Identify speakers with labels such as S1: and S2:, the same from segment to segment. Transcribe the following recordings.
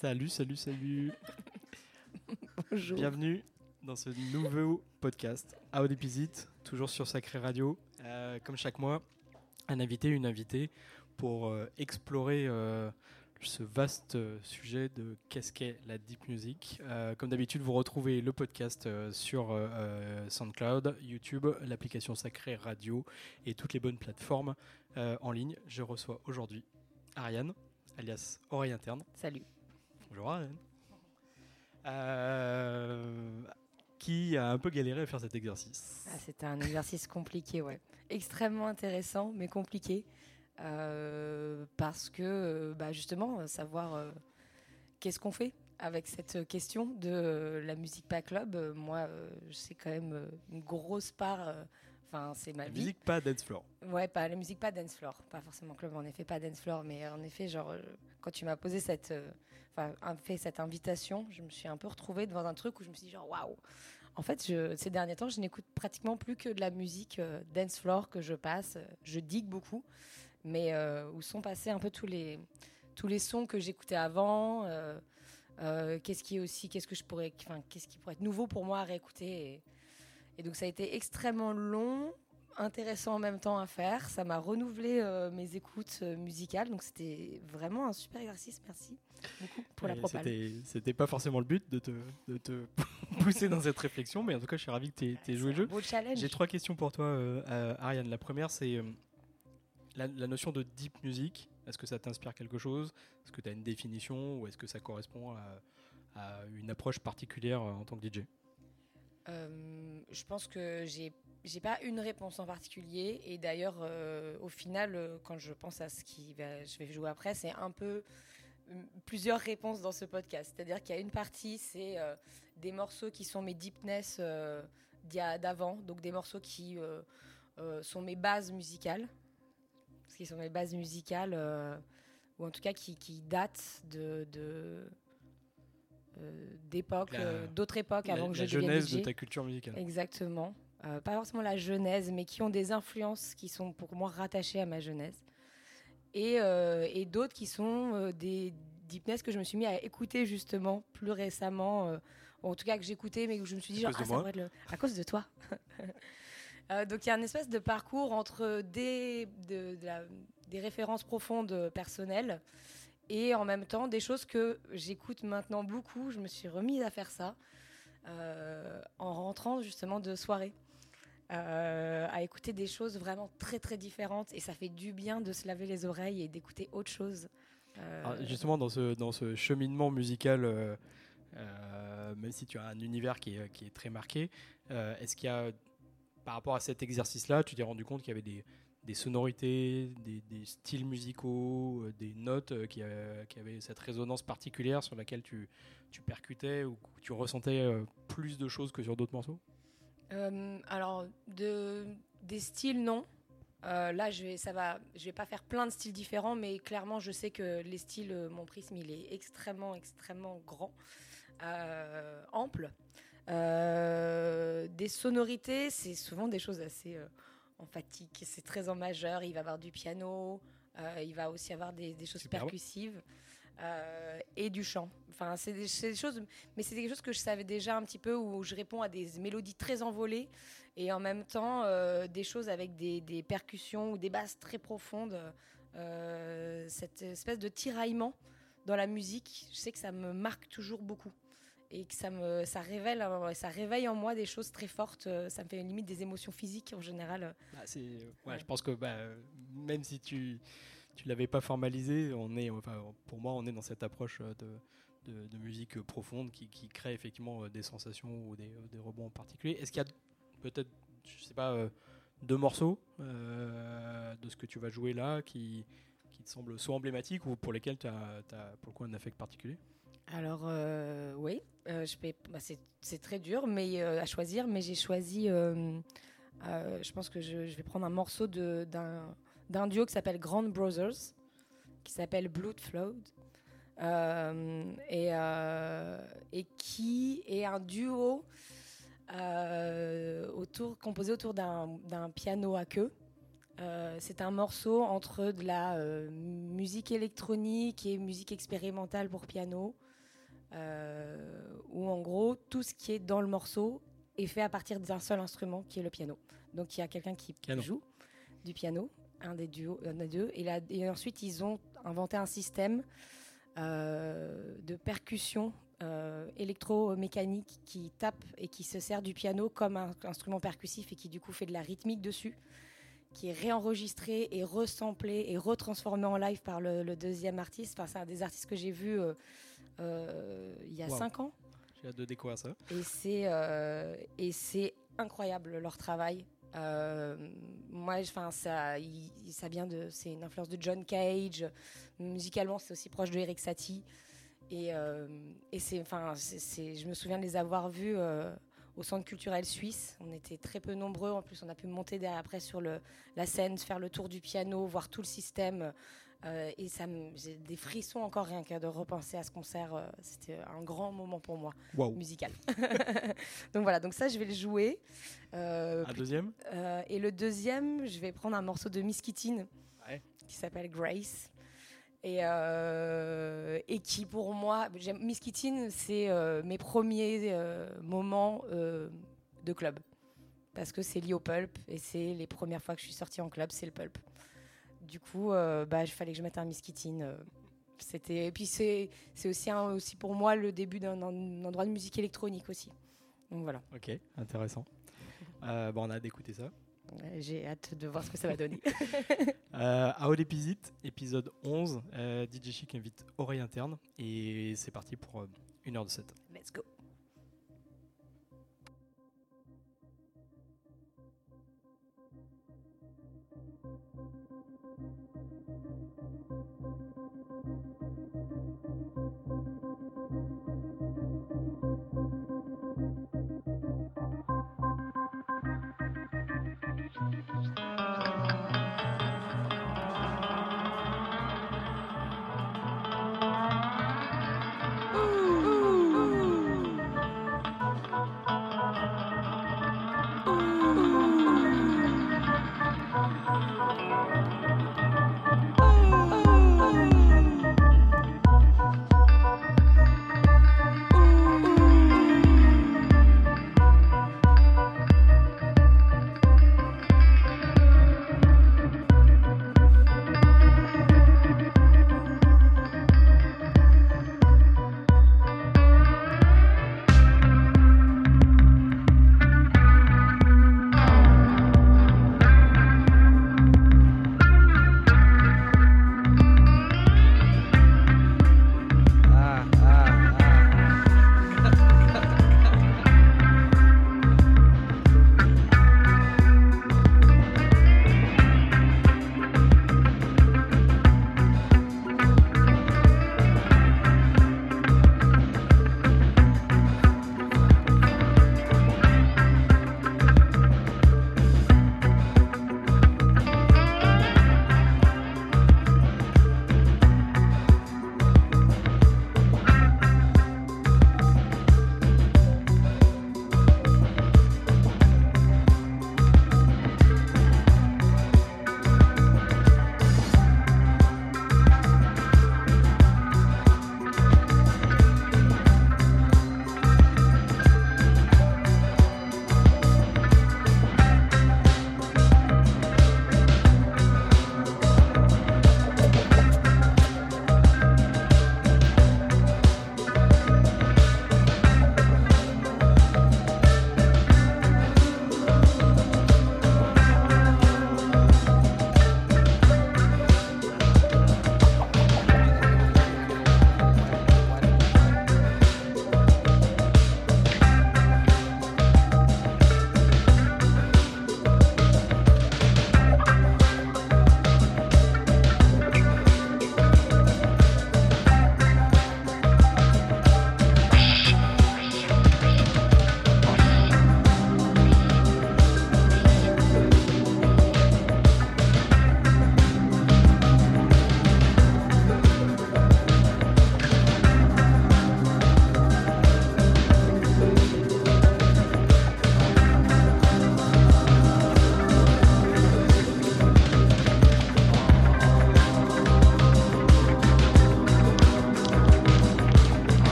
S1: Salut, salut, salut.
S2: Bonjour.
S1: Bienvenue dans ce nouveau podcast How Deep Is It, toujours sur Sacré Radio. Euh, comme chaque mois, un invité, une invitée pour euh, explorer euh, ce vaste sujet de qu'est-ce qu'est la deep music. Euh, comme d'habitude, vous retrouvez le podcast euh, sur euh, SoundCloud, YouTube, l'application Sacré Radio et toutes les bonnes plateformes en ligne. Je reçois aujourd'hui Ariane, alias Oreille Interne.
S2: Salut.
S1: Bonjour. Euh, qui a un peu galéré à faire cet exercice.
S2: Ah, C'était un exercice compliqué, ouais. Extrêmement intéressant, mais compliqué. Euh, parce que, bah, justement, savoir euh, qu'est-ce qu'on fait avec cette question de la musique pas club. Moi, c'est quand même une grosse part. Euh, Enfin, c'est ma
S1: La
S2: vie.
S1: musique pas dance floor.
S2: Ouais, pas la musique, pas dance floor, pas forcément club, en effet, pas dance floor, mais en effet, genre, euh, quand tu m'as posé cette, euh, enfin, un- fait cette invitation, je me suis un peu retrouvée devant un truc où je me suis dit, genre, waouh. En fait, je, ces derniers temps, je n'écoute pratiquement plus que de la musique euh, dance floor que je passe. Je digue beaucoup, mais euh, où sont passés un peu tous les, tous les sons que j'écoutais avant. euh, euh, qu'est-ce qui est aussi, qu'est-ce que je pourrais, enfin, qu'est-ce qui pourrait être nouveau pour moi à réécouter. Et, et donc, ça a été extrêmement long intéressant en même temps à faire. Ça m'a renouvelé euh, mes écoutes euh, musicales. Donc c'était vraiment un super exercice. Merci beaucoup pour la
S1: Et
S2: propale.
S1: C'était pas forcément le but de te, de te pousser dans cette réflexion, mais en tout cas, je suis ravi que tu aies, joué le jeu.
S2: beau challenge.
S1: J'ai trois questions pour toi, euh, Ariane. La première, c'est la, la notion de deep music. Est-ce que ça t'inspire quelque chose? Est-ce que tu as une définition? Ou est-ce que ça correspond à, à une approche particulière en tant que DJ
S2: Euh, je pense que j'ai j'ai pas une réponse en particulier. Et d'ailleurs euh, au final euh, quand je pense à ce qui je vais jouer après c'est un peu euh, plusieurs réponses dans ce podcast. C'est-à-dire qu'il y a une partie c'est des morceaux qui sont mes deepness d'avant. Donc des morceaux qui sont mes bases musicales. Ce qui sont mes bases musicales ou en tout cas qui, datent de euh,
S1: La-
S2: euh, d'autres époques
S1: La,
S2: avant que
S1: la
S2: je devienne
S1: genèse
S2: DJ.
S1: de ta culture musicale.
S2: Exactement. Euh, pas forcément la genèse, mais qui ont des influences qui sont pour moi rattachées à ma genèse. Et, et d'autres qui sont des deepness que je me suis mis à écouter justement plus récemment, euh, ou en tout cas que j'écoutais, mais où je me suis dit,
S1: À
S2: genre,
S1: cause de
S2: ah, ça
S1: moi.
S2: pourrait être le- à cause de toi. Euh, donc il y a une espèce de parcours entre des, de- de la- des références profondes personnelles et en même temps des choses que j'écoute maintenant beaucoup. Je me suis remise à faire ça euh, en rentrant justement de soirée. euh, à écouter des choses vraiment très très différentes et ça fait du bien de se laver les oreilles et d'écouter autre chose. Euh,
S1: Alors, justement, dans ce, dans ce cheminement musical, même si tu as un univers qui est, qui est très marqué, est-ce qu'il y a, par rapport à cet exercice-là, tu t'es rendu compte qu'il y avait des, des sonorités, des, styles musicaux, euh, des notes euh, qui, euh, qui avaient cette résonance particulière sur laquelle tu, percutais ou tu ressentais plus de choses que sur d'autres morceaux?
S2: Alors, de, des styles, non. Là, je vais, ça va, je vais pas faire plein de styles différents, mais clairement, je sais que les styles, mon prisme, il est extrêmement, extrêmement grand, ample. Des sonorités, c'est souvent des choses assez euh, emphatiques. C'est très en majeur. Il va y avoir du piano, euh, il va aussi avoir des, des choses percussives euh, et du chant. Enfin, c'est des, des choses mais c'est quelque chose que je savais déjà un petit peu où je réponds à des mélodies très envolées et en même temps euh, des choses avec des, des percussions ou des basses très profondes. Cette espèce de tiraillement dans la musique, je sais que ça me marque toujours beaucoup et que ça me ça révèle euh, ça réveille en moi des choses très fortes. Euh, Ça me fait limite des émotions physiques en général.
S1: Bah, c'est, ouais,
S2: Ouais.
S1: Je pense que bah, euh, même si tu tu l'avais pas formalisé, on est, enfin, pour moi, on est dans cette approche euh, de, de, de musique euh, profonde qui, qui crée effectivement euh, des sensations ou des, euh, des rebonds en particulier. Est-ce qu'il y a peut-être, je sais pas, euh, deux morceaux euh, de ce que tu vas jouer là qui, qui te semblent soit emblématiques ou pour lesquels tu as, pour le coup un affect particulier?
S2: Alors euh, oui, euh, bah, c'est très dur mais euh, à choisir, mais j'ai choisi. je pense que je, vais prendre un morceau d'un duo qui s'appelle Grand Brothers, qui s'appelle Blood Flood. Et, et qui est un duo autour, composé autour d'un piano à queue. C'est un morceau entre de la musique électronique et musique expérimentale pour piano. Où en gros, tout ce qui est dans le morceau est fait à partir d'un seul instrument qui est le piano. Donc il y a quelqu'un qui joue du piano, un des, duos, un des deux, et, là, et ensuite ils ont inventé un système de percussion euh, électromécanique qui tape et qui se sert du piano comme un instrument percussif et qui du coup fait de la rythmique dessus, qui est réenregistré et resamplé et retransformé en live par le, deuxième artiste. Enfin, c'est un des artistes que j'ai vu euh, euh, il y a cinq ans.
S1: J'ai hâte de découvrir ça.
S2: Et c'est et c'est incroyable leur travail. moi, enfin, ça, ça vient de, c'est une influence de John Cage. Musicalement, c'est aussi proche de Eric Satie. Et, euh, et c'est, enfin, c'est, je me souviens de les avoir vus euh, au centre culturel suisse. On était très peu nombreux. En plus, on a pu monter derrière, après sur le, la scène, faire le tour du piano, voir tout le système. Euh, et ça j'ai des frissons encore rien qu'à de repenser à ce concert. c'était un grand moment pour moi, musical. donc voilà, donc ça, je vais le jouer.
S1: un deuxième?
S2: Et le deuxième, je vais prendre un morceau de Miss Kittin qui s'appelle Grace. Et, euh, et, qui pour moi, Miss Kittin, c'est euh, mes premiers euh, moments de club. Parce que c'est lié au pulp et c'est les premières fois que je suis sortie en club, c'est le pulp. Du coup, bah, il fallait que je mette un Miss Kittin. c'était et puis c'est aussi, aussi pour moi le début d'un endroit de musique électronique aussi. Donc voilà.
S1: Ok, intéressant. bon, on a d'écouter ça.
S2: J'ai hâte de voir ce que ça va donner.
S1: euh, à épisode 11, euh, DJ Chic invite Oreille Interne et c'est parti pour euh, une heure de set.
S2: Let's go.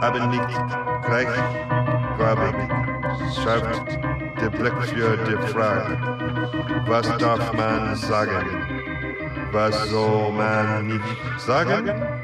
S3: Haben nicht gleichgarbig, schreibt der Blick für die was darf man sagen, was soll man nicht sagen?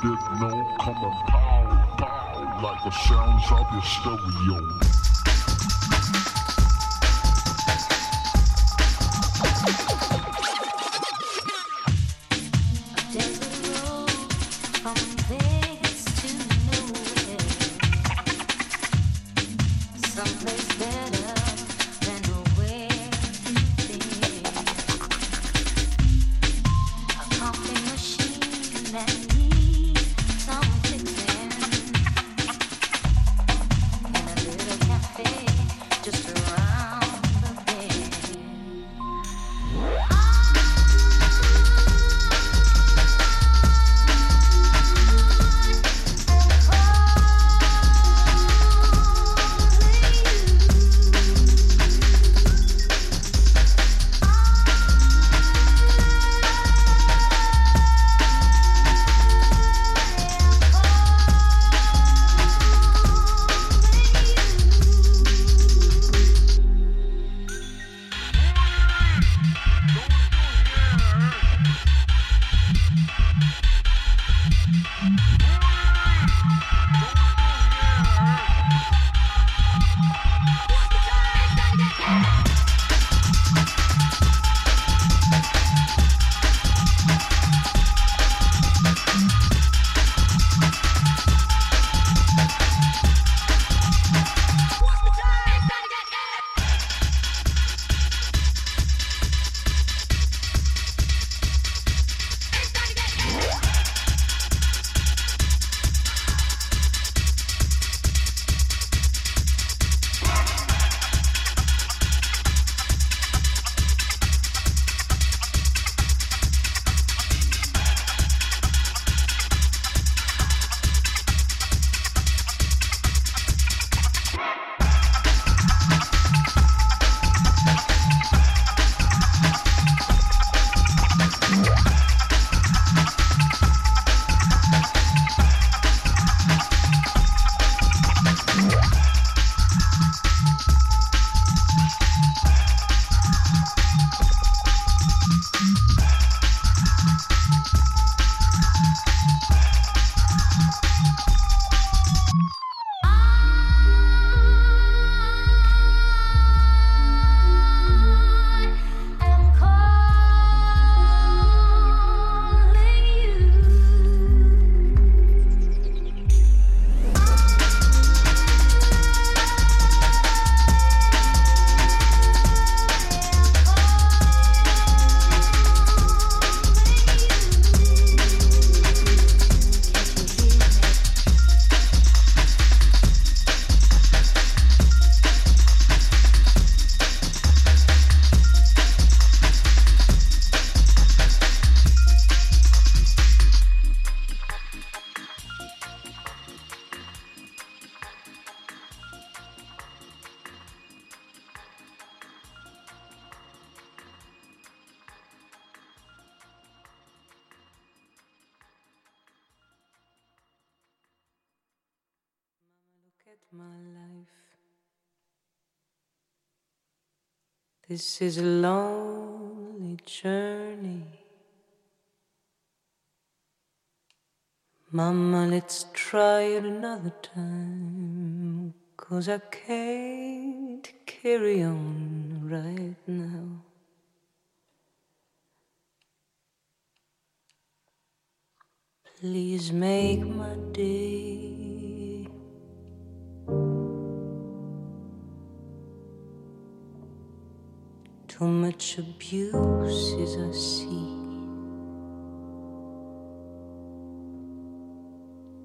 S4: Did no, come and
S5: pow, pow, like the sounds of your stereo.
S6: This is a lonely journey. Mama, let's try it another time. Cause I can't carry on right now. Please make my day. Too much abuse as I see.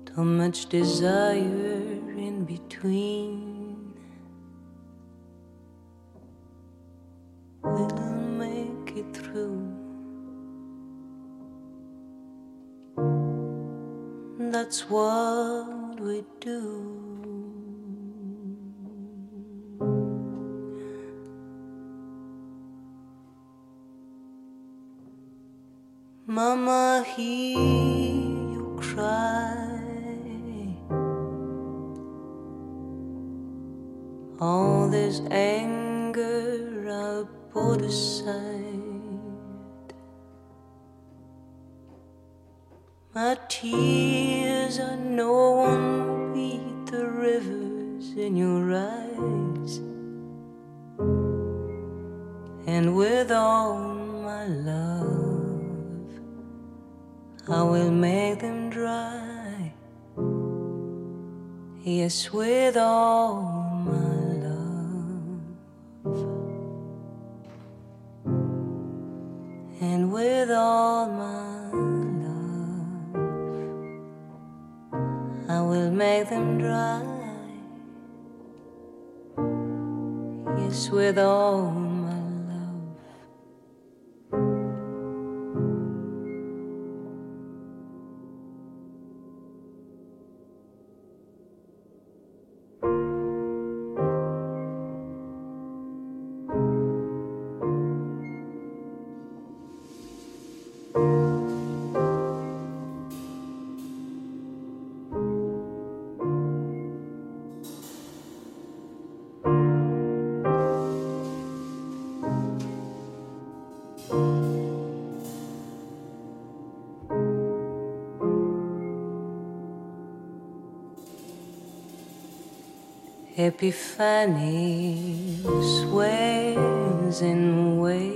S6: Too much desire in between. We'll make it through. That's what we do. Epiphany sways and waves.